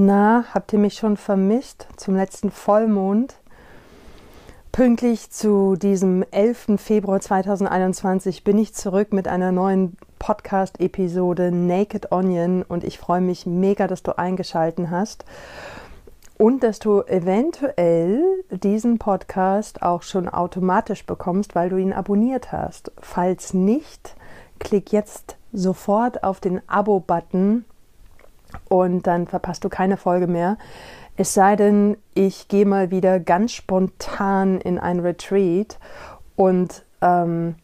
Na, habt ihr mich schon vermisst zum letzten Vollmond? Pünktlich zu diesem 11. Februar 2021 bin ich zurück mit einer neuen Podcast-Episode Naked Onion und ich freue mich mega, dass du eingeschalten hast und dass du eventuell diesen Podcast auch schon automatisch bekommst, weil du ihn abonniert hast. Falls nicht, klick jetzt sofort auf den Abo-Button und dann verpasst du keine Folge mehr. Es sei denn, ich gehe mal wieder ganz spontan in ein Retreat und ähm,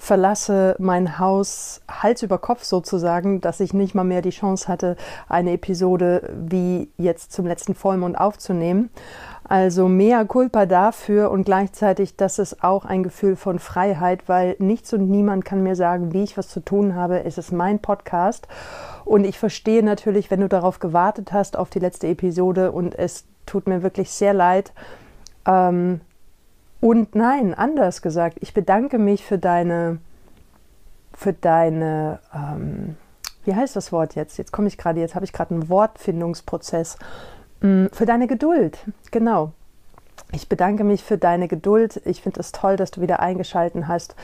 verlasse mein Haus Hals über Kopf sozusagen, dass ich nicht mal mehr die Chance hatte, eine Episode wie jetzt zum letzten Vollmond aufzunehmen. Also mehr Culpa dafür und gleichzeitig, das ist auch ein Gefühl von Freiheit, weil nichts und niemand kann mir sagen, wie ich was zu tun habe. Es ist mein Podcast und ich verstehe natürlich, wenn du darauf gewartet hast, auf die letzte Episode und es tut mir wirklich sehr leid. Ähm, und nein, anders gesagt, ich bedanke mich für deine, für deine, ähm, wie heißt das Wort jetzt? Jetzt komme ich gerade, jetzt habe ich gerade einen Wortfindungsprozess für deine Geduld, genau. Ich bedanke mich für deine Geduld. Ich finde es toll, dass du wieder eingeschalten hast.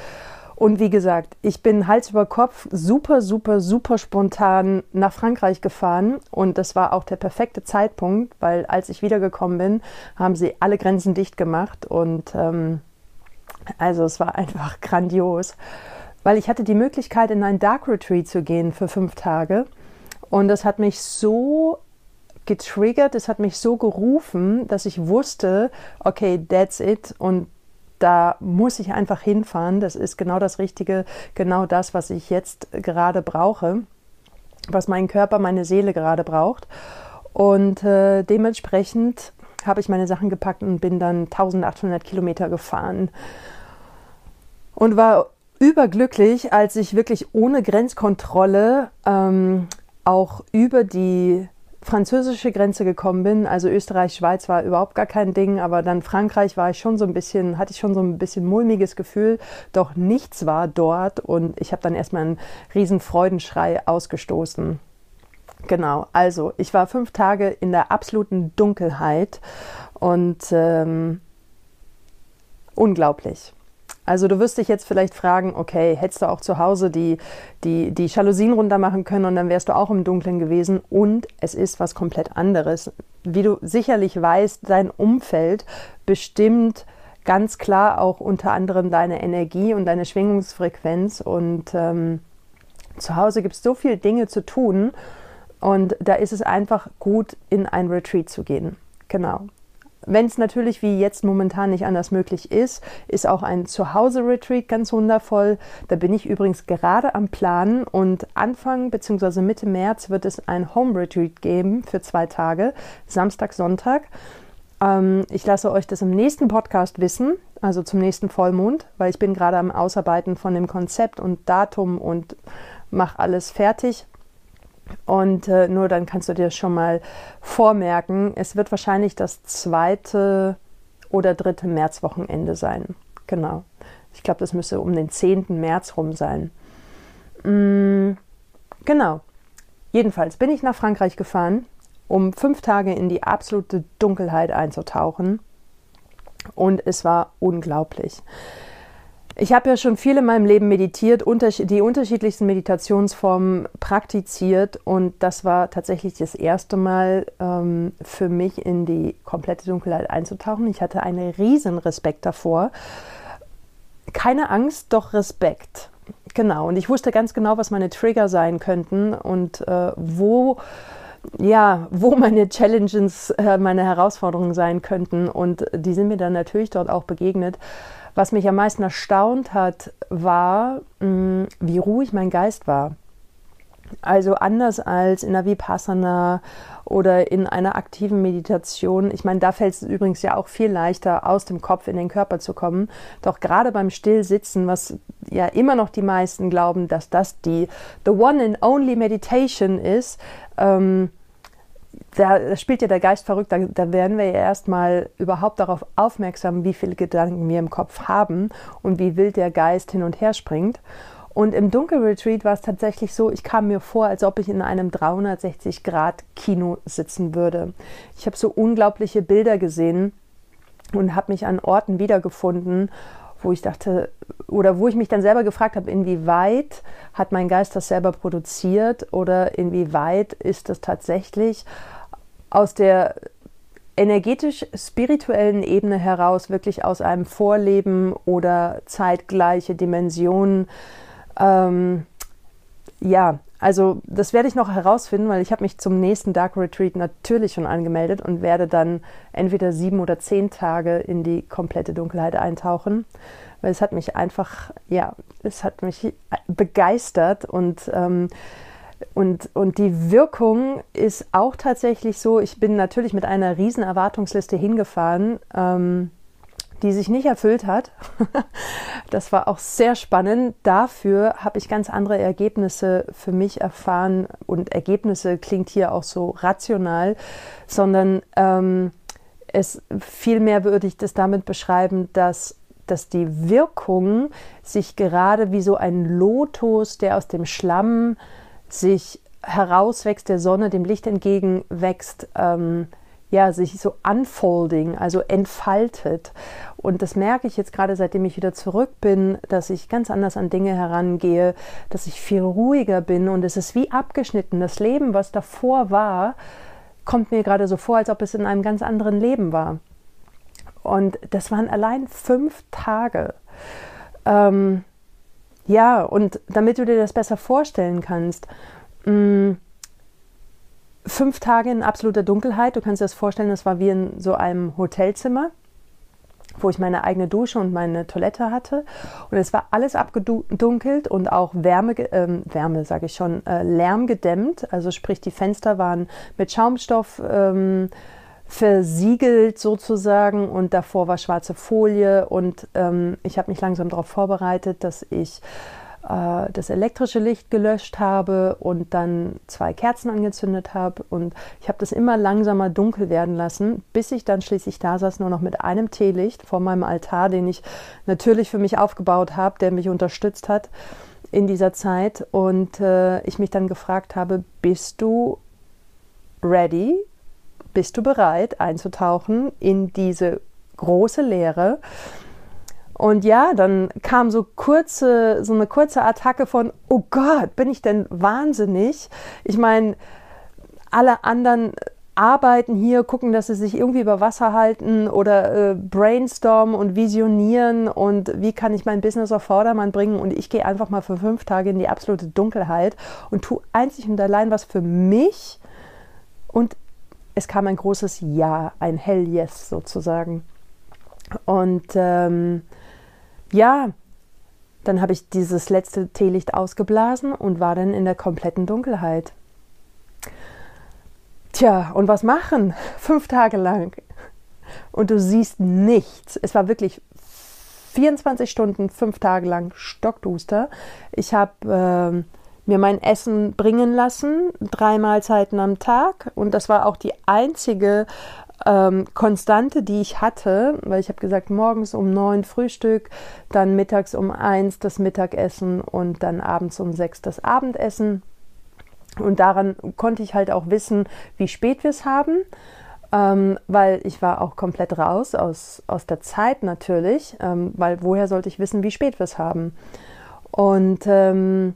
Und wie gesagt, ich bin Hals über Kopf super, super, super spontan nach Frankreich gefahren. Und das war auch der perfekte Zeitpunkt, weil als ich wiedergekommen bin, haben sie alle Grenzen dicht gemacht. Und ähm, also es war einfach grandios, weil ich hatte die Möglichkeit, in ein Dark Retreat zu gehen für fünf Tage. Und das hat mich so getriggert, es hat mich so gerufen, dass ich wusste, okay, that's it und da muss ich einfach hinfahren. Das ist genau das Richtige, genau das, was ich jetzt gerade brauche, was mein Körper, meine Seele gerade braucht. Und äh, dementsprechend habe ich meine Sachen gepackt und bin dann 1800 Kilometer gefahren und war überglücklich, als ich wirklich ohne Grenzkontrolle ähm, auch über die französische Grenze gekommen bin, also Österreich, Schweiz war überhaupt gar kein Ding, aber dann Frankreich war ich schon so ein bisschen, hatte ich schon so ein bisschen mulmiges Gefühl, doch nichts war dort und ich habe dann erstmal einen riesen Freudenschrei ausgestoßen. Genau, also ich war fünf Tage in der absoluten Dunkelheit und ähm, unglaublich. Also du wirst dich jetzt vielleicht fragen, okay, hättest du auch zu Hause die, die, die Jalousien runter machen können und dann wärst du auch im Dunkeln gewesen. Und es ist was komplett anderes. Wie du sicherlich weißt, dein Umfeld bestimmt ganz klar auch unter anderem deine Energie und deine Schwingungsfrequenz. Und ähm, zu Hause gibt es so viele Dinge zu tun. Und da ist es einfach gut, in ein Retreat zu gehen. Genau. Wenn es natürlich wie jetzt momentan nicht anders möglich ist, ist auch ein Zuhause-Retreat ganz wundervoll. Da bin ich übrigens gerade am Planen und Anfang bzw. Mitte März wird es ein Home-Retreat geben für zwei Tage, Samstag, Sonntag. Ähm, ich lasse euch das im nächsten Podcast wissen, also zum nächsten Vollmond, weil ich bin gerade am Ausarbeiten von dem Konzept und Datum und mache alles fertig. Und äh, nur dann kannst du dir schon mal vormerken, es wird wahrscheinlich das zweite oder dritte Märzwochenende sein. Genau. Ich glaube, das müsste um den 10. März rum sein. Mm, genau. Jedenfalls bin ich nach Frankreich gefahren, um fünf Tage in die absolute Dunkelheit einzutauchen. Und es war unglaublich. Ich habe ja schon viel in meinem Leben meditiert, die unterschiedlichsten Meditationsformen praktiziert und das war tatsächlich das erste Mal ähm, für mich in die komplette Dunkelheit einzutauchen. Ich hatte einen riesen Respekt davor. Keine Angst, doch Respekt. Genau. Und ich wusste ganz genau, was meine Trigger sein könnten und äh, wo ja, wo meine Challenges, äh, meine Herausforderungen sein könnten. Und die sind mir dann natürlich dort auch begegnet. Was mich am meisten erstaunt hat, war, mm, wie ruhig mein Geist war. Also anders als in der Vipassana oder in einer aktiven Meditation. Ich meine, da fällt es übrigens ja auch viel leichter, aus dem Kopf in den Körper zu kommen. Doch gerade beim Stillsitzen, was ja immer noch die meisten glauben, dass das die the one and only meditation ist, ähm, da spielt ja der Geist verrückt, da, da werden wir ja erstmal überhaupt darauf aufmerksam, wie viele Gedanken wir im Kopf haben und wie wild der Geist hin und her springt. Und im Dunkelretreat war es tatsächlich so, ich kam mir vor, als ob ich in einem 360-Grad-Kino sitzen würde. Ich habe so unglaubliche Bilder gesehen und habe mich an Orten wiedergefunden, wo ich dachte, oder wo ich mich dann selber gefragt habe, inwieweit hat mein Geist das selber produziert oder inwieweit ist das tatsächlich aus der energetisch-spirituellen Ebene heraus wirklich aus einem Vorleben oder zeitgleiche Dimensionen. Ähm, ja, also das werde ich noch herausfinden, weil ich habe mich zum nächsten Dark Retreat natürlich schon angemeldet und werde dann entweder sieben oder zehn Tage in die komplette Dunkelheit eintauchen, weil es hat mich einfach, ja, es hat mich begeistert und ähm, und, und die Wirkung ist auch tatsächlich so, ich bin natürlich mit einer riesen Erwartungsliste hingefahren, ähm, die sich nicht erfüllt hat. das war auch sehr spannend. Dafür habe ich ganz andere Ergebnisse für mich erfahren. Und Ergebnisse klingt hier auch so rational, sondern ähm, es vielmehr würde ich das damit beschreiben, dass dass die Wirkung sich gerade wie so ein Lotus, der aus dem Schlamm sich herauswächst, der Sonne, dem Licht entgegenwächst, ähm, ja, sich so unfolding, also entfaltet. Und das merke ich jetzt gerade, seitdem ich wieder zurück bin, dass ich ganz anders an Dinge herangehe, dass ich viel ruhiger bin und es ist wie abgeschnitten. Das Leben, was davor war, kommt mir gerade so vor, als ob es in einem ganz anderen Leben war. Und das waren allein fünf Tage. Ähm, ja, und damit du dir das besser vorstellen kannst, mm, fünf Tage in absoluter Dunkelheit, du kannst dir das vorstellen, das war wie in so einem Hotelzimmer, wo ich meine eigene Dusche und meine Toilette hatte. Und es war alles abgedunkelt und auch Wärme, äh, Wärme sage ich schon, äh, Lärm gedämmt. Also sprich, die Fenster waren mit Schaumstoff. Ähm, versiegelt sozusagen und davor war schwarze Folie und ähm, ich habe mich langsam darauf vorbereitet, dass ich äh, das elektrische Licht gelöscht habe und dann zwei Kerzen angezündet habe und ich habe das immer langsamer dunkel werden lassen, bis ich dann schließlich da saß, nur noch mit einem Teelicht vor meinem Altar, den ich natürlich für mich aufgebaut habe, der mich unterstützt hat in dieser Zeit und äh, ich mich dann gefragt habe, bist du ready bist du bereit einzutauchen in diese große Leere? Und ja, dann kam so kurze, so eine kurze Attacke von, oh Gott, bin ich denn wahnsinnig? Ich meine, alle anderen arbeiten hier, gucken, dass sie sich irgendwie über Wasser halten oder äh, brainstormen und visionieren und wie kann ich mein Business auf Vordermann bringen und ich gehe einfach mal für fünf Tage in die absolute Dunkelheit und tue einzig und allein was für mich und es kam ein großes Ja, ein Hell Yes sozusagen. Und ähm, ja, dann habe ich dieses letzte Teelicht ausgeblasen und war dann in der kompletten Dunkelheit. Tja, und was machen? Fünf Tage lang. Und du siehst nichts. Es war wirklich 24 Stunden, fünf Tage lang stockduster. Ich habe äh, mir mein Essen bringen lassen, drei Mahlzeiten am Tag. Und das war auch die einzige ähm, Konstante, die ich hatte, weil ich habe gesagt, morgens um neun Frühstück, dann mittags um eins das Mittagessen und dann abends um sechs das Abendessen. Und daran konnte ich halt auch wissen, wie spät wir es haben, ähm, weil ich war auch komplett raus aus, aus der Zeit natürlich, ähm, weil woher sollte ich wissen, wie spät wir es haben? Und ähm,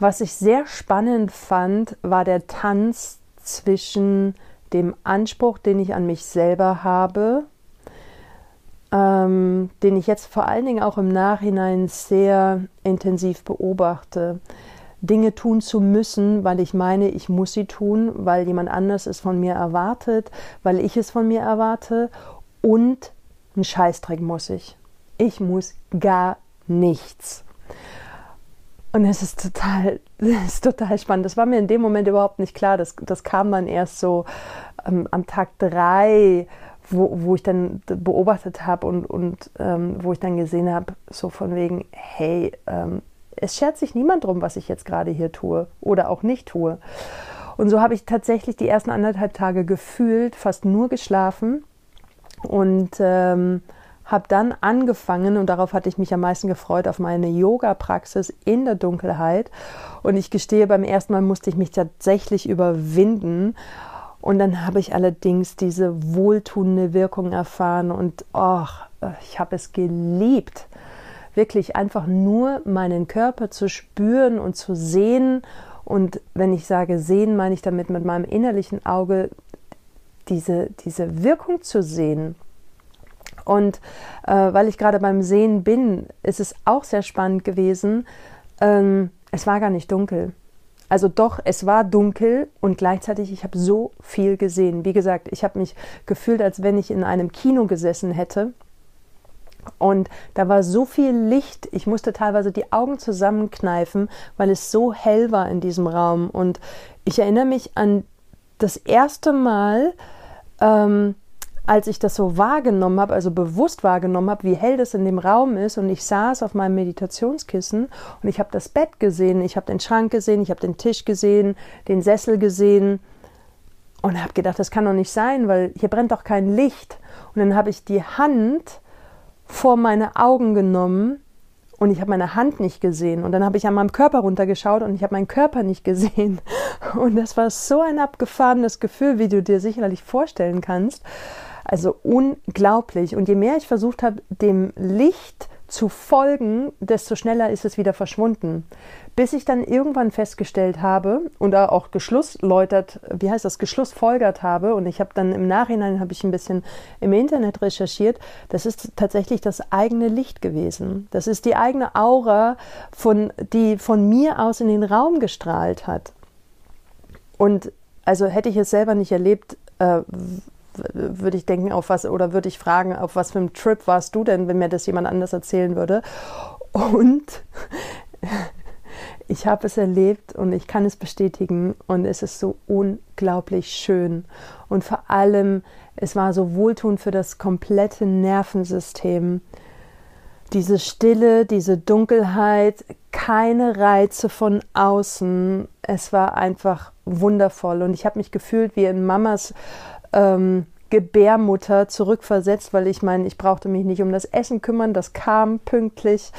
was ich sehr spannend fand, war der Tanz zwischen dem Anspruch, den ich an mich selber habe, ähm, den ich jetzt vor allen Dingen auch im Nachhinein sehr intensiv beobachte. Dinge tun zu müssen, weil ich meine, ich muss sie tun, weil jemand anders es von mir erwartet, weil ich es von mir erwarte und ein Scheißdreck muss ich. Ich muss gar nichts. Und es ist total, es ist total spannend. Das war mir in dem Moment überhaupt nicht klar. Das, das kam dann erst so ähm, am Tag drei, wo, wo ich dann beobachtet habe und, und ähm, wo ich dann gesehen habe, so von wegen, hey, ähm, es schert sich niemand drum, was ich jetzt gerade hier tue oder auch nicht tue. Und so habe ich tatsächlich die ersten anderthalb Tage gefühlt, fast nur geschlafen und ähm, habe dann angefangen, und darauf hatte ich mich am meisten gefreut, auf meine Yoga-Praxis in der Dunkelheit. Und ich gestehe, beim ersten Mal musste ich mich tatsächlich überwinden. Und dann habe ich allerdings diese wohltuende Wirkung erfahren und oh, ich habe es geliebt, wirklich einfach nur meinen Körper zu spüren und zu sehen. Und wenn ich sage sehen, meine ich damit mit meinem innerlichen Auge diese, diese Wirkung zu sehen. Und äh, weil ich gerade beim Sehen bin, ist es auch sehr spannend gewesen. Ähm, es war gar nicht dunkel. Also doch, es war dunkel und gleichzeitig, ich habe so viel gesehen. Wie gesagt, ich habe mich gefühlt, als wenn ich in einem Kino gesessen hätte. Und da war so viel Licht, ich musste teilweise die Augen zusammenkneifen, weil es so hell war in diesem Raum. Und ich erinnere mich an das erste Mal, ähm, als ich das so wahrgenommen habe, also bewusst wahrgenommen habe, wie hell das in dem Raum ist und ich saß auf meinem Meditationskissen und ich habe das Bett gesehen, ich habe den Schrank gesehen, ich habe den Tisch gesehen, den Sessel gesehen und habe gedacht, das kann doch nicht sein, weil hier brennt doch kein Licht. Und dann habe ich die Hand vor meine Augen genommen und ich habe meine Hand nicht gesehen. Und dann habe ich an meinem Körper runtergeschaut und ich habe meinen Körper nicht gesehen. Und das war so ein abgefahrenes Gefühl, wie du dir sicherlich vorstellen kannst. Also unglaublich. Und je mehr ich versucht habe, dem Licht zu folgen, desto schneller ist es wieder verschwunden. Bis ich dann irgendwann festgestellt habe und auch geschlussläutert, wie heißt das, geschlussfolgert habe und ich habe dann im Nachhinein habe ich ein bisschen im Internet recherchiert, das ist tatsächlich das eigene Licht gewesen. Das ist die eigene Aura, von, die von mir aus in den Raum gestrahlt hat. Und also hätte ich es selber nicht erlebt, äh, würde ich denken, auf was, oder würde ich fragen, auf was für einem Trip warst du denn, wenn mir das jemand anders erzählen würde. Und ich habe es erlebt und ich kann es bestätigen und es ist so unglaublich schön. Und vor allem, es war so wohltuend für das komplette Nervensystem. Diese Stille, diese Dunkelheit, keine Reize von außen. Es war einfach wundervoll und ich habe mich gefühlt wie in Mamas ähm, Gebärmutter zurückversetzt, weil ich meine, ich brauchte mich nicht um das Essen kümmern, das kam pünktlich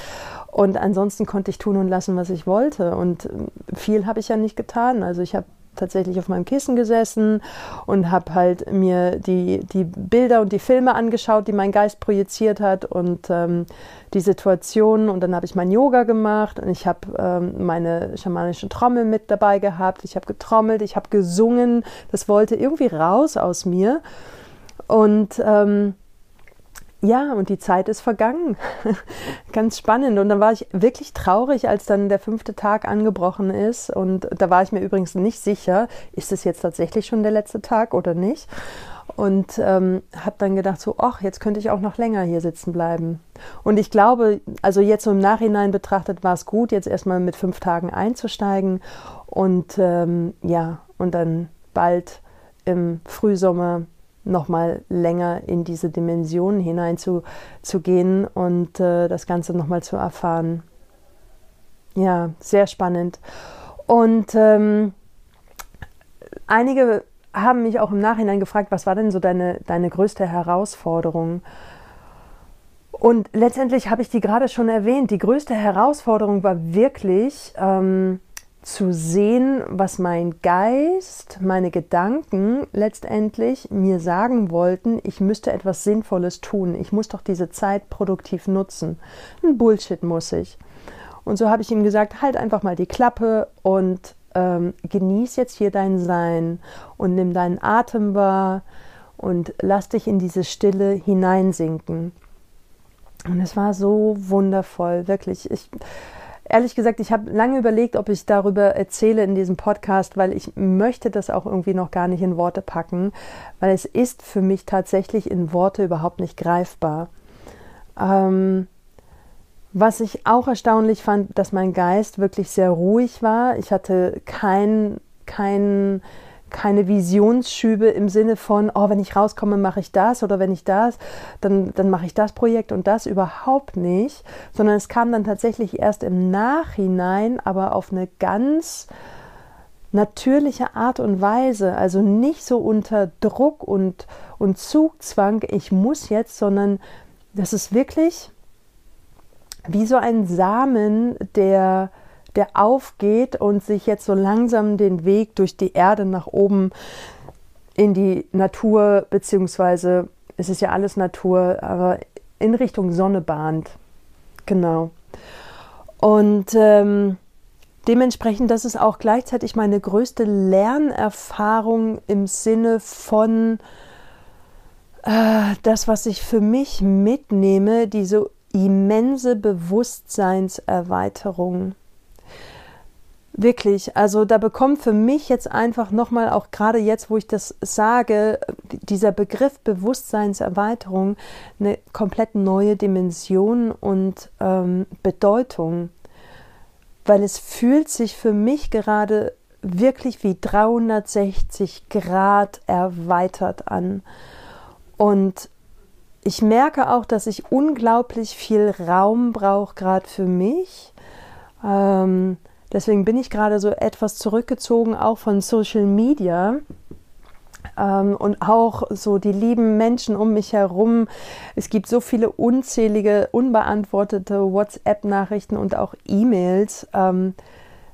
und ansonsten konnte ich tun und lassen, was ich wollte und ähm, viel habe ich ja nicht getan. Also ich habe tatsächlich auf meinem Kissen gesessen und habe halt mir die, die Bilder und die Filme angeschaut, die mein Geist projiziert hat und ähm, die Situationen. Und dann habe ich mein Yoga gemacht und ich habe ähm, meine schamanische Trommel mit dabei gehabt. Ich habe getrommelt, ich habe gesungen. Das wollte irgendwie raus aus mir. Und ähm, ja, und die Zeit ist vergangen. Ganz spannend. Und dann war ich wirklich traurig, als dann der fünfte Tag angebrochen ist. Und da war ich mir übrigens nicht sicher, ist es jetzt tatsächlich schon der letzte Tag oder nicht. Und ähm, habe dann gedacht, so, ach, jetzt könnte ich auch noch länger hier sitzen bleiben. Und ich glaube, also jetzt so im Nachhinein betrachtet, war es gut, jetzt erstmal mit fünf Tagen einzusteigen. Und ähm, ja, und dann bald im Frühsommer nochmal länger in diese Dimensionen hineinzugehen und äh, das Ganze nochmal zu erfahren. Ja, sehr spannend. Und ähm, einige haben mich auch im Nachhinein gefragt, was war denn so deine, deine größte Herausforderung? Und letztendlich habe ich die gerade schon erwähnt. Die größte Herausforderung war wirklich, ähm, zu sehen, was mein Geist, meine Gedanken letztendlich mir sagen wollten, ich müsste etwas Sinnvolles tun. Ich muss doch diese Zeit produktiv nutzen. Ein Bullshit muss ich. Und so habe ich ihm gesagt, halt einfach mal die Klappe und ähm, genieß jetzt hier dein Sein und nimm deinen Atem wahr und lass dich in diese Stille hineinsinken. Und es war so wundervoll, wirklich. Ich, ehrlich gesagt, ich habe lange überlegt, ob ich darüber erzähle in diesem Podcast, weil ich möchte das auch irgendwie noch gar nicht in Worte packen, weil es ist für mich tatsächlich in Worte überhaupt nicht greifbar. Ähm, was ich auch erstaunlich fand, dass mein Geist wirklich sehr ruhig war. Ich hatte kein, kein keine Visionsschübe im Sinne von, oh, wenn ich rauskomme, mache ich das oder wenn ich das, dann, dann mache ich das Projekt und das überhaupt nicht, sondern es kam dann tatsächlich erst im Nachhinein, aber auf eine ganz natürliche Art und Weise, also nicht so unter Druck und, und Zugzwang, ich muss jetzt, sondern das ist wirklich wie so ein Samen, der, der aufgeht und sich jetzt so langsam den Weg durch die Erde nach oben in die Natur, beziehungsweise es ist ja alles Natur, aber in Richtung Sonne bahnt. Genau. Und ähm, dementsprechend, das ist auch gleichzeitig meine größte Lernerfahrung im Sinne von äh, das, was ich für mich mitnehme, diese immense Bewusstseinserweiterung. Wirklich, also da bekommt für mich jetzt einfach nochmal, auch gerade jetzt, wo ich das sage, dieser Begriff Bewusstseinserweiterung eine komplett neue Dimension und ähm, Bedeutung, weil es fühlt sich für mich gerade wirklich wie 360 Grad erweitert an. Und ich merke auch, dass ich unglaublich viel Raum brauche, gerade für mich. Ähm, Deswegen bin ich gerade so etwas zurückgezogen, auch von Social Media. Ähm, und auch so die lieben Menschen um mich herum. Es gibt so viele unzählige, unbeantwortete WhatsApp-Nachrichten und auch E-Mails, ähm,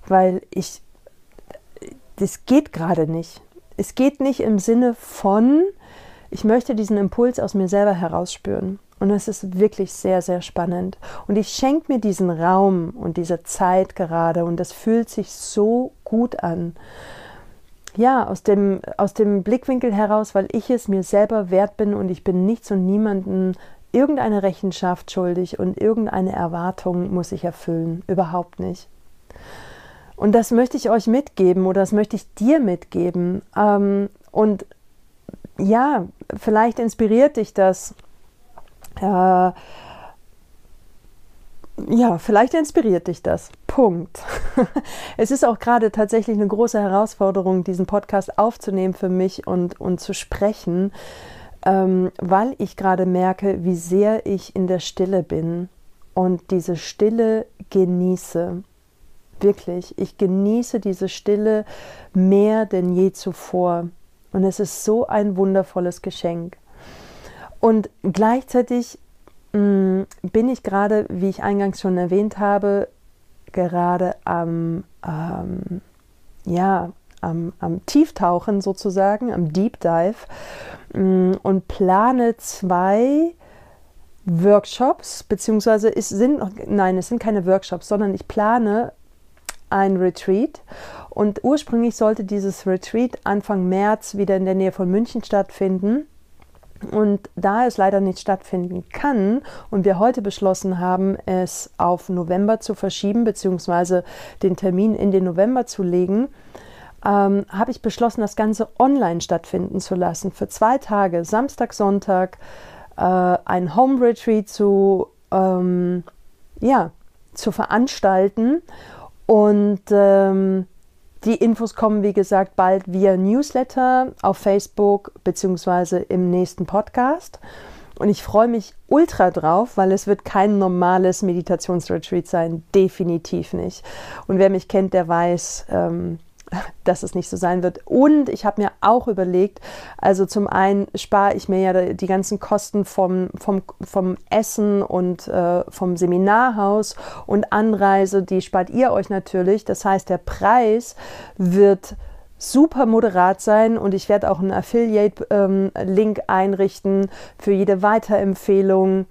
weil ich, das geht gerade nicht. Es geht nicht im Sinne von, ich möchte diesen Impuls aus mir selber herausspüren. Und es ist wirklich sehr, sehr spannend. Und ich schenke mir diesen Raum und diese Zeit gerade und das fühlt sich so gut an. Ja, aus dem, aus dem Blickwinkel heraus, weil ich es mir selber wert bin und ich bin nichts und niemanden irgendeine Rechenschaft schuldig und irgendeine Erwartung muss ich erfüllen. Überhaupt nicht. Und das möchte ich euch mitgeben oder das möchte ich dir mitgeben. Ähm, und ja, vielleicht inspiriert dich das äh, ja, vielleicht inspiriert dich das. Punkt. es ist auch gerade tatsächlich eine große Herausforderung, diesen Podcast aufzunehmen für mich und, und zu sprechen, ähm, weil ich gerade merke, wie sehr ich in der Stille bin und diese Stille genieße. Wirklich, ich genieße diese Stille mehr denn je zuvor. Und es ist so ein wundervolles Geschenk. Und gleichzeitig mh, mm, bin ich gerade, wie ich eingangs schon erwähnt habe, gerade am, ähm, ja, am, am, Tieftauchen sozusagen, am Deep Dive mh, mm, und plane zwei Workshops, beziehungsweise es sind, nein, es sind keine Workshops, sondern ich plane ein Retreat. Und ursprünglich sollte dieses Retreat Anfang März wieder in der Nähe von München stattfinden. Und da es leider nicht stattfinden kann und wir heute beschlossen haben, es auf November zu verschieben, beziehungsweise den Termin in den November zu legen, ähm, habe ich beschlossen, das Ganze online stattfinden zu lassen. Für zwei Tage, Samstag, Sonntag, äh, ein Home Retreat zu, ähm, ja, zu veranstalten. Und ähm, die Infos kommen, wie gesagt, bald via Newsletter auf Facebook beziehungsweise im nächsten Podcast. Und ich freue mich ultra drauf, weil es wird kein normales Meditationsretreat sein, definitiv nicht. Und wer mich kennt, der weiß, ähm, dass es nicht so sein wird. Und ich habe mir auch überlegt, also zum einen spare ich mir ja die ganzen Kosten vom, vom, vom Essen und äh, vom Seminarhaus und Anreise, die spart ihr euch natürlich. Das heißt, der Preis wird super moderat sein und ich werde auch einen Affiliate-Link ähm, einrichten für jede Weiterempfehlung,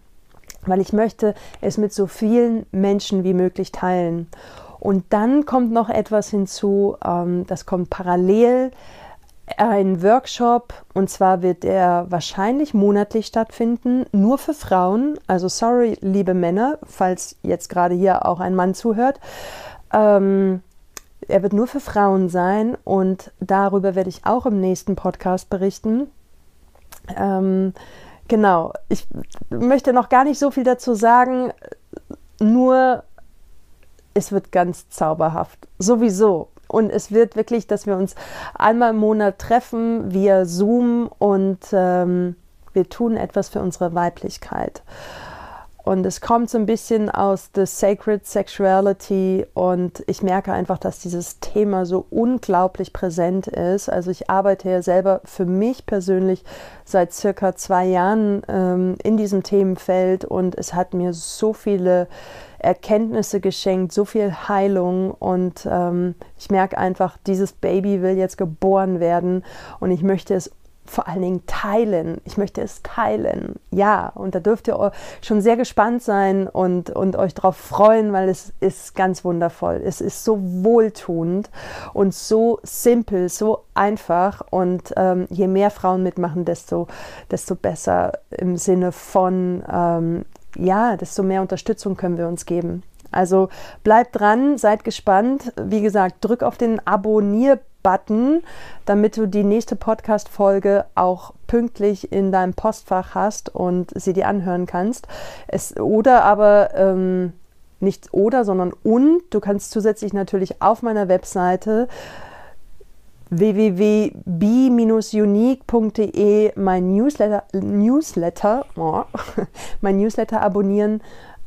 weil ich möchte es mit so vielen Menschen wie möglich teilen. Und dann kommt noch etwas hinzu, ähm, das kommt parallel, ein Workshop und zwar wird er wahrscheinlich monatlich stattfinden, nur für Frauen. Also sorry, liebe Männer, falls jetzt gerade hier auch ein Mann zuhört. Ähm, er wird nur für Frauen sein und darüber werde ich auch im nächsten Podcast berichten. Ähm, genau, ich möchte noch gar nicht so viel dazu sagen, nur es wird ganz zauberhaft. Sowieso. Und es wird wirklich, dass wir uns einmal im Monat treffen via Zoom und ähm, wir tun etwas für unsere Weiblichkeit. und es kommt so ein bisschen aus The Sacred Sexuality und ich merke einfach, dass dieses Thema so unglaublich präsent ist. Also ich arbeite ja selber für mich persönlich seit circa zwei Jahren ähm, in diesem Themenfeld und es hat mir so viele Erkenntnisse geschenkt, so viel Heilung und ähm, ich merke einfach, dieses Baby will jetzt geboren werden und ich möchte es vor allen Dingen teilen. Ich möchte es teilen. Ja, und da dürft ihr schon sehr gespannt sein und, und euch darauf freuen, weil es ist ganz wundervoll. Es ist so wohltuend und so simpel, so einfach. Und ähm, je mehr Frauen mitmachen, desto, desto besser im Sinne von, ähm, ja, desto mehr Unterstützung können wir uns geben. Also bleibt dran, seid gespannt. Wie gesagt, drück auf den Abonnier- Button, damit du die nächste Podcast-Folge auch pünktlich in deinem Postfach hast und sie dir anhören kannst. Es, oder aber ähm, nicht oder, sondern und. Du kannst zusätzlich natürlich auf meiner Webseite www.b-unique.de mein Newsletter, Newsletter, oh, mein Newsletter abonnieren.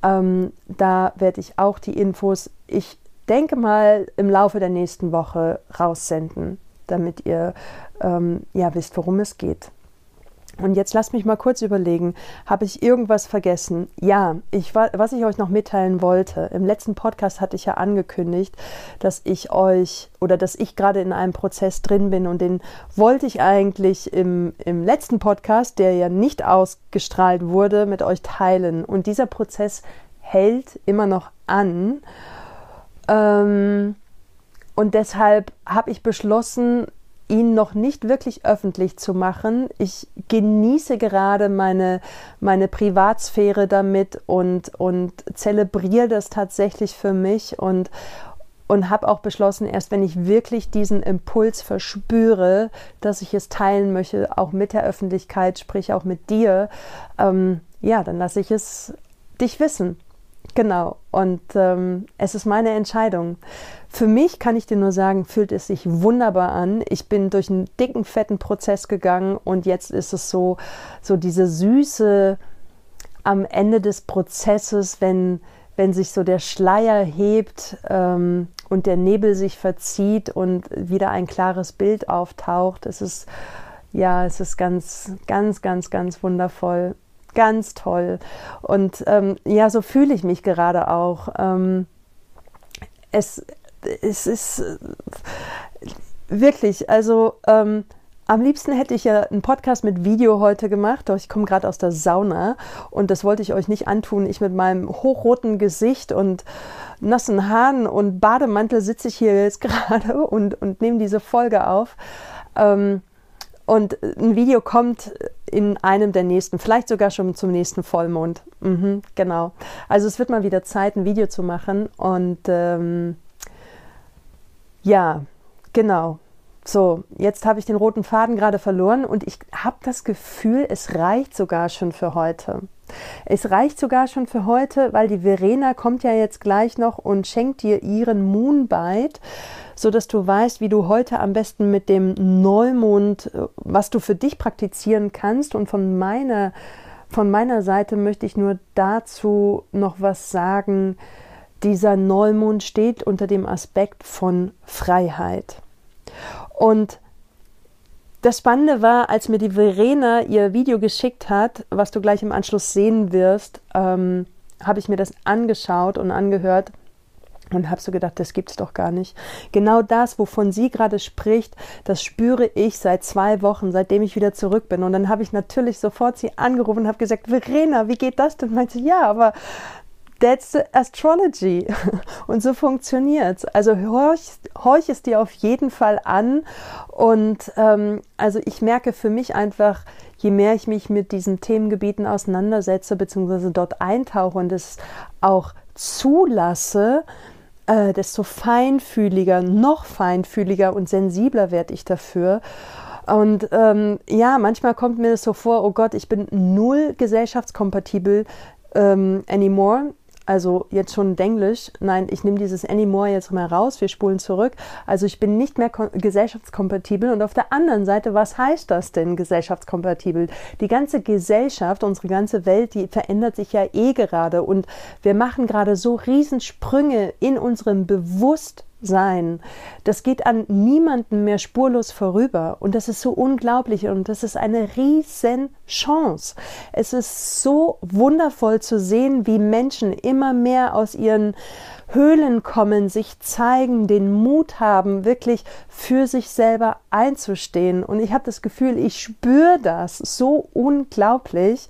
Ähm, da werde ich auch die Infos, ich denke mal, im Laufe der nächsten Woche raussenden, damit ihr ähm, ja wisst, worum es geht. Und jetzt lasst mich mal kurz überlegen, habe ich irgendwas vergessen? Ja, ich, was ich euch noch mitteilen wollte, im letzten Podcast hatte ich ja angekündigt, dass ich euch oder dass ich gerade in einem Prozess drin bin und den wollte ich eigentlich im, im letzten Podcast, der ja nicht ausgestrahlt wurde, mit euch teilen. Und dieser Prozess hält immer noch an. Ähm, und deshalb habe ich beschlossen, ihn noch nicht wirklich öffentlich zu machen. Ich genieße gerade meine, meine Privatsphäre damit und, und zelebriere das tatsächlich für mich und, und habe auch beschlossen, erst wenn ich wirklich diesen Impuls verspüre, dass ich es teilen möchte, auch mit der Öffentlichkeit, sprich auch mit dir, ähm, ja, dann lasse ich es dich wissen. Genau, und ähm, es ist meine Entscheidung. Für mich kann ich dir nur sagen, fühlt es sich wunderbar an. Ich bin durch einen dicken, fetten Prozess gegangen und jetzt ist es so, so diese Süße am Ende des Prozesses, wenn, wenn sich so der Schleier hebt ähm, und der Nebel sich verzieht und wieder ein klares Bild auftaucht. Es ist, ja, es ist ganz, ganz, ganz, ganz wundervoll ganz toll. Und ähm, ja, so fühle ich mich gerade auch. Ähm, es, es ist äh, wirklich, also ähm, am liebsten hätte ich ja einen Podcast mit Video heute gemacht, doch ich komme gerade aus der Sauna und das wollte ich euch nicht antun. Ich mit meinem hochroten Gesicht und nassen Haaren und Bademantel sitze ich hier jetzt gerade und, und nehme diese Folge auf. Ähm, und ein Video kommt in einem der nächsten, vielleicht sogar schon zum nächsten Vollmond. Mhm, genau. Also es wird mal wieder Zeit, ein Video zu machen. Und ähm, ja, genau. So, jetzt habe ich den roten Faden gerade verloren und ich habe das Gefühl, es reicht sogar schon für heute. Es reicht sogar schon für heute, weil die Verena kommt ja jetzt gleich noch und schenkt dir ihren Moonbite so dass du weißt, wie du heute am besten mit dem Neumond, äh, was du für dich praktizieren kannst. Und von meiner, von meiner Seite möchte ich nur dazu noch was sagen. Dieser Neumond steht unter dem Aspekt von Freiheit. Und das Spannende war, als mir die Verena ihr Video geschickt hat, was du gleich im Anschluss sehen wirst, ähm, habe ich mir das angeschaut und angehört und habe so gedacht, das gibt's doch gar nicht. Genau das, wovon sie gerade spricht, das spüre ich seit zwei Wochen, seitdem ich wieder zurück bin. Und dann habe ich natürlich sofort sie angerufen und habe gesagt, Verena, wie geht das denn? Und meinte, ja, aber that's the astrology. Und so funktioniert's. Also horch, horch es dir auf jeden Fall an. Und ähm, also ich merke für mich einfach, je mehr ich mich mit diesen Themengebieten auseinandersetze, beziehungsweise dort eintauche und es auch zulasse, äh, desto feinfühliger, noch feinfühliger und sensibler werde ich dafür. Und ähm, ja, manchmal kommt mir das so vor, oh Gott, ich bin null gesellschaftskompatibel ähm, anymore. Also jetzt schon Denglisch, nein, ich nehme dieses Anymore jetzt mal raus, wir spulen zurück. Also ich bin nicht mehr gesellschaftskompatibel. Und auf der anderen Seite, was heißt das denn, gesellschaftskompatibel? Die ganze Gesellschaft, unsere ganze Welt, die verändert sich ja eh gerade. Und wir machen gerade so Riesensprünge in unserem Bewusstsein sein. Das geht an niemanden mehr spurlos vorüber. Und das ist so unglaublich und das ist eine riesen Chance. Es ist so wundervoll zu sehen, wie Menschen immer mehr aus ihren Höhlen kommen, sich zeigen, den Mut haben, wirklich für sich selber einzustehen. Und ich habe das Gefühl, ich spüre das so unglaublich.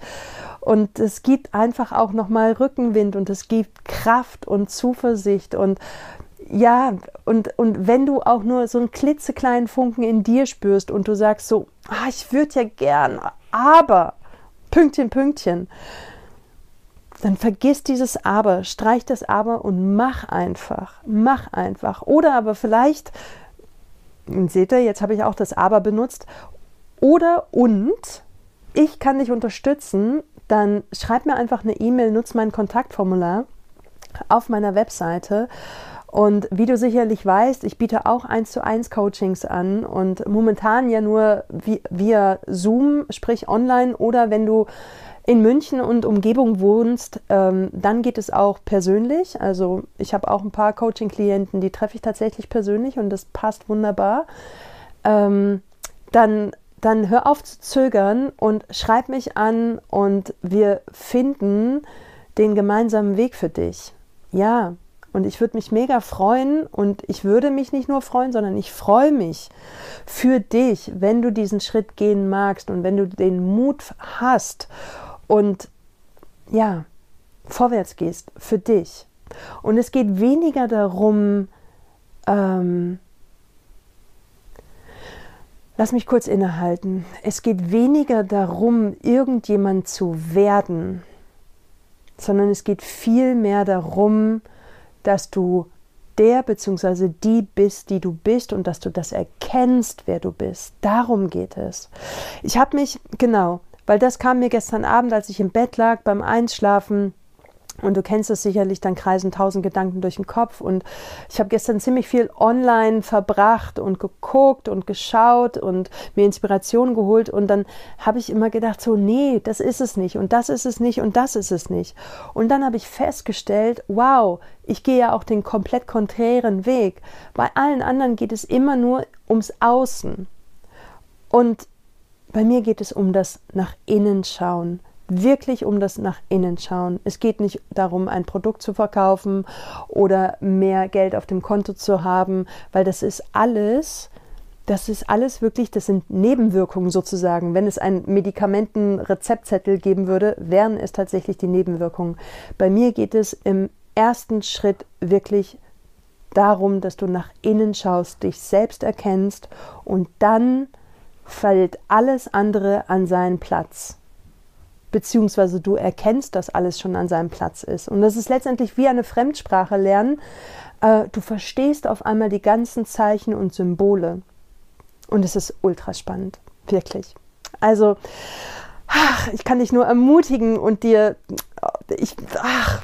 Und es gibt einfach auch nochmal Rückenwind und es gibt Kraft und Zuversicht und ja, und, und wenn du auch nur so einen klitzekleinen Funken in dir spürst und du sagst so, ah, ich würde ja gern, aber, Pünktchen, Pünktchen, dann vergiss dieses Aber, streich das Aber und mach einfach, mach einfach. Oder aber vielleicht, seht ihr, jetzt habe ich auch das Aber benutzt, oder und, ich kann dich unterstützen, dann schreib mir einfach eine E-Mail, nutze mein Kontaktformular auf meiner Webseite und wie du sicherlich weißt, ich biete auch eins zu eins Coachings an und momentan ja nur via Zoom, sprich online oder wenn du in München und Umgebung wohnst, ähm, dann geht es auch persönlich. Also ich habe auch ein paar Coaching-Klienten, die treffe ich tatsächlich persönlich und das passt wunderbar. Ähm, dann, dann hör auf zu zögern und schreib mich an und wir finden den gemeinsamen Weg für dich. Ja, und ich würde mich mega freuen und ich würde mich nicht nur freuen, sondern ich freue mich für dich, wenn du diesen Schritt gehen magst und wenn du den Mut hast und ja, vorwärts gehst für dich. Und es geht weniger darum, ähm, lass mich kurz innehalten, es geht weniger darum, irgendjemand zu werden, sondern es geht vielmehr darum, dass du der bzw. die bist, die du bist und dass du das erkennst, wer du bist. Darum geht es. Ich habe mich, genau, weil das kam mir gestern Abend, als ich im Bett lag beim Einschlafen, und du kennst es sicherlich, dann kreisen tausend Gedanken durch den Kopf. Und ich habe gestern ziemlich viel online verbracht und geguckt und geschaut und mir Inspiration geholt. Und dann habe ich immer gedacht, so, nee, das ist es nicht und das ist es nicht und das ist es nicht. Und dann habe ich festgestellt, wow, ich gehe ja auch den komplett konträren Weg. Bei allen anderen geht es immer nur ums Außen. Und bei mir geht es um das nach innen schauen wirklich um das nach innen schauen. Es geht nicht darum, ein Produkt zu verkaufen oder mehr Geld auf dem Konto zu haben, weil das ist alles, das ist alles wirklich, das sind Nebenwirkungen sozusagen. Wenn es einen Medikamenten-Rezeptzettel geben würde, wären es tatsächlich die Nebenwirkungen. Bei mir geht es im ersten Schritt wirklich darum, dass du nach innen schaust, dich selbst erkennst und dann fällt alles andere an seinen Platz beziehungsweise du erkennst, dass alles schon an seinem Platz ist. Und das ist letztendlich wie eine Fremdsprache lernen. Äh, du verstehst auf einmal die ganzen Zeichen und Symbole. Und es ist ultra spannend, wirklich. Also, ach, ich kann dich nur ermutigen und dir, ich, ach,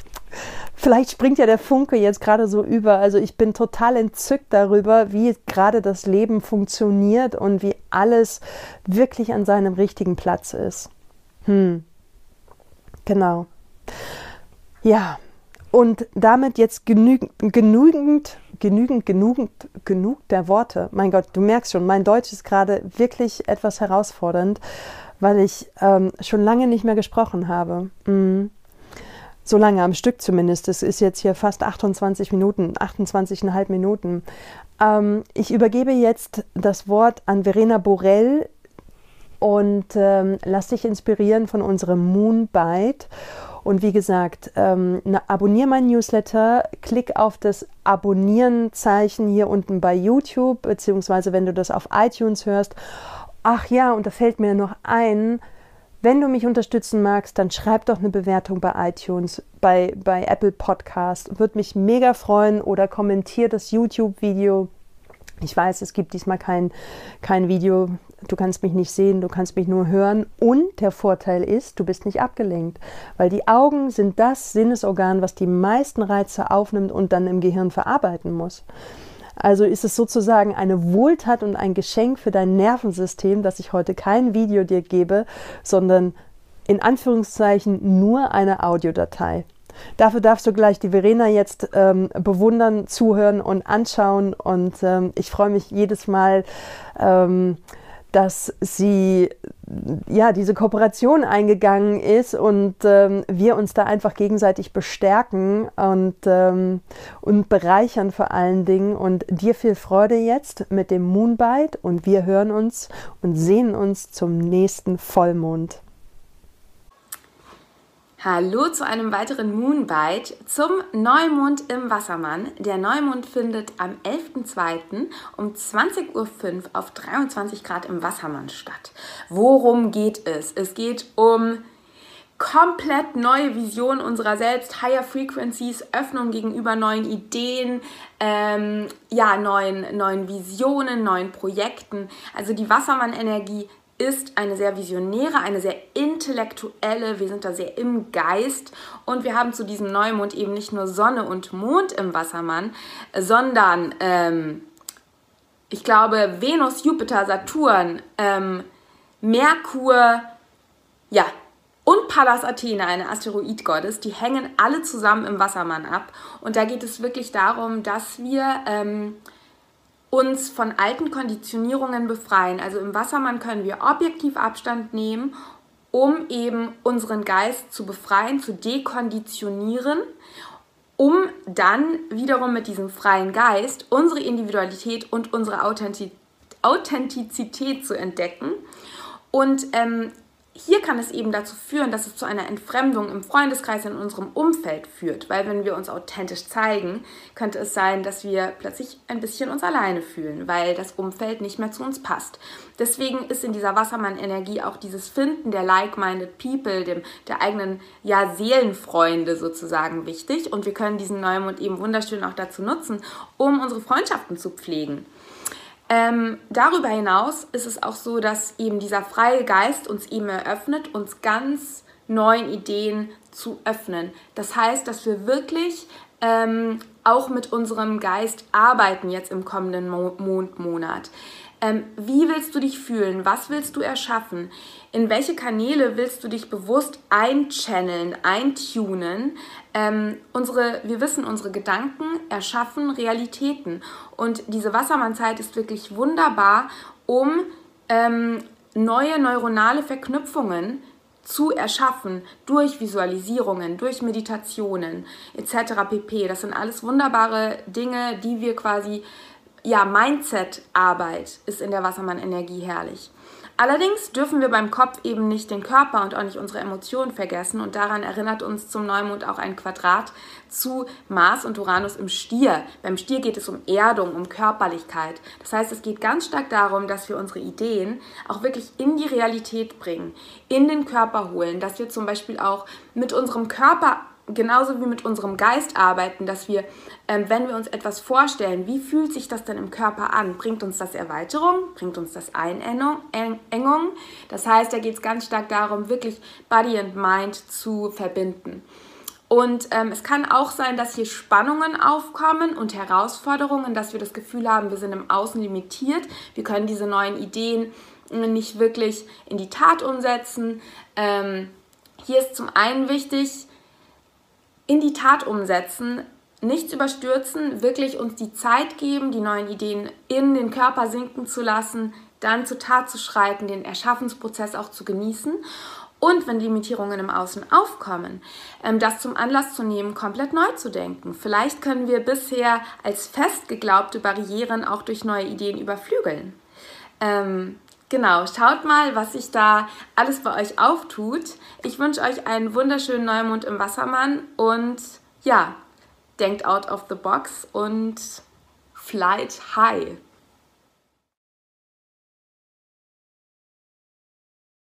vielleicht springt ja der Funke jetzt gerade so über. Also ich bin total entzückt darüber, wie gerade das Leben funktioniert und wie alles wirklich an seinem richtigen Platz ist. Hm. Genau. Ja, und damit jetzt genügend, genügend, genügend, genügend, genug der Worte. Mein Gott, du merkst schon, mein Deutsch ist gerade wirklich etwas herausfordernd, weil ich ähm, schon lange nicht mehr gesprochen habe. Mhm. So lange am Stück zumindest. Es ist jetzt hier fast 28 Minuten, 28,5 Minuten. Ähm, ich übergebe jetzt das Wort an Verena Borell, und ähm, lass dich inspirieren von unserem Moonbite. Und wie gesagt, ähm, abonniere mein Newsletter, klick auf das Abonnieren-Zeichen hier unten bei YouTube, beziehungsweise wenn du das auf iTunes hörst. Ach ja, und da fällt mir noch ein, wenn du mich unterstützen magst, dann schreib doch eine Bewertung bei iTunes, bei, bei Apple Podcast. Würde mich mega freuen oder kommentier das YouTube-Video. Ich weiß, es gibt diesmal kein, kein Video du kannst mich nicht sehen, du kannst mich nur hören. Und der Vorteil ist, du bist nicht abgelenkt, weil die Augen sind das Sinnesorgan, was die meisten Reize aufnimmt und dann im Gehirn verarbeiten muss. Also ist es sozusagen eine Wohltat und ein Geschenk für dein Nervensystem, dass ich heute kein Video dir gebe, sondern in Anführungszeichen nur eine Audiodatei. Dafür darfst du gleich die Verena jetzt ähm, bewundern, zuhören und anschauen. Und ähm, ich freue mich jedes Mal, ähm, dass sie ja diese Kooperation eingegangen ist und ähm, wir uns da einfach gegenseitig bestärken und, ähm, und bereichern vor allen Dingen. Und dir viel Freude jetzt mit dem Moonbite und wir hören uns und sehen uns zum nächsten Vollmond. Hallo zu einem weiteren Moonbite zum Neumond im Wassermann. Der Neumond findet am 11.02. um 20.05 Uhr auf 23 Grad im Wassermann statt. Worum geht es? Es geht um komplett neue Visionen unserer selbst, Higher Frequencies, Öffnung gegenüber neuen Ideen, ähm, ja, neuen, neuen Visionen, neuen Projekten. Also die Wassermann-Energie ist eine sehr visionäre, eine sehr intellektuelle, wir sind da sehr im Geist und wir haben zu diesem Neumond eben nicht nur Sonne und Mond im Wassermann, sondern ähm, ich glaube Venus, Jupiter, Saturn, ähm, Merkur, ja, und Pallas Athena, eine Asteroidgottes, die hängen alle zusammen im Wassermann ab. Und da geht es wirklich darum, dass wir ähm, uns von alten Konditionierungen befreien. Also im Wassermann können wir objektiv Abstand nehmen, um eben unseren Geist zu befreien, zu dekonditionieren, um dann wiederum mit diesem freien Geist unsere Individualität und unsere Authentizität zu entdecken. Und ähm, hier kann es eben dazu führen, dass es zu einer Entfremdung im Freundeskreis in unserem Umfeld führt, weil wenn wir uns authentisch zeigen, könnte es sein, dass wir plötzlich ein bisschen uns alleine fühlen, weil das Umfeld nicht mehr zu uns passt. Deswegen ist in dieser Wassermann-Energie auch dieses Finden der like-minded people, dem, der eigenen ja, Seelenfreunde sozusagen wichtig und wir können diesen Neumond eben wunderschön auch dazu nutzen, um unsere Freundschaften zu pflegen. Ähm, darüber hinaus ist es auch so, dass eben dieser freie Geist uns eben eröffnet, uns ganz neuen Ideen zu öffnen. Das heißt, dass wir wirklich ähm, auch mit unserem Geist arbeiten jetzt im kommenden Mo Mondmonat. Ähm, wie willst du dich fühlen? Was willst du erschaffen? In welche Kanäle willst du dich bewusst einchanneln, eintunen? Ähm, unsere, wir wissen, unsere Gedanken erschaffen Realitäten. Und diese Wassermannzeit ist wirklich wunderbar, um ähm, neue neuronale Verknüpfungen zu erschaffen durch Visualisierungen, durch Meditationen etc. pp. Das sind alles wunderbare Dinge, die wir quasi ja, Mindset-Arbeit ist in der Wassermann-Energie herrlich. Allerdings dürfen wir beim Kopf eben nicht den Körper und auch nicht unsere Emotionen vergessen und daran erinnert uns zum Neumond auch ein Quadrat zu Mars und Uranus im Stier. Beim Stier geht es um Erdung, um Körperlichkeit. Das heißt, es geht ganz stark darum, dass wir unsere Ideen auch wirklich in die Realität bringen, in den Körper holen, dass wir zum Beispiel auch mit unserem Körper genauso wie mit unserem Geist arbeiten, dass wir, ähm, wenn wir uns etwas vorstellen, wie fühlt sich das denn im Körper an? Bringt uns das Erweiterung? Bringt uns das Einengung? Das heißt, da geht es ganz stark darum, wirklich Body and Mind zu verbinden. Und ähm, es kann auch sein, dass hier Spannungen aufkommen und Herausforderungen, dass wir das Gefühl haben, wir sind im Außen limitiert, wir können diese neuen Ideen nicht wirklich in die Tat umsetzen. Ähm, hier ist zum einen wichtig, in die Tat umsetzen, nichts überstürzen, wirklich uns die Zeit geben, die neuen Ideen in den Körper sinken zu lassen, dann zur Tat zu schreiten, den Erschaffensprozess auch zu genießen und wenn Limitierungen im Außen aufkommen, ähm, das zum Anlass zu nehmen, komplett neu zu denken. Vielleicht können wir bisher als fest geglaubte Barrieren auch durch neue Ideen überflügeln. Ähm, Genau, schaut mal, was sich da alles bei euch auftut. Ich wünsche euch einen wunderschönen Neumond im Wassermann und ja, denkt out of the box und flight high.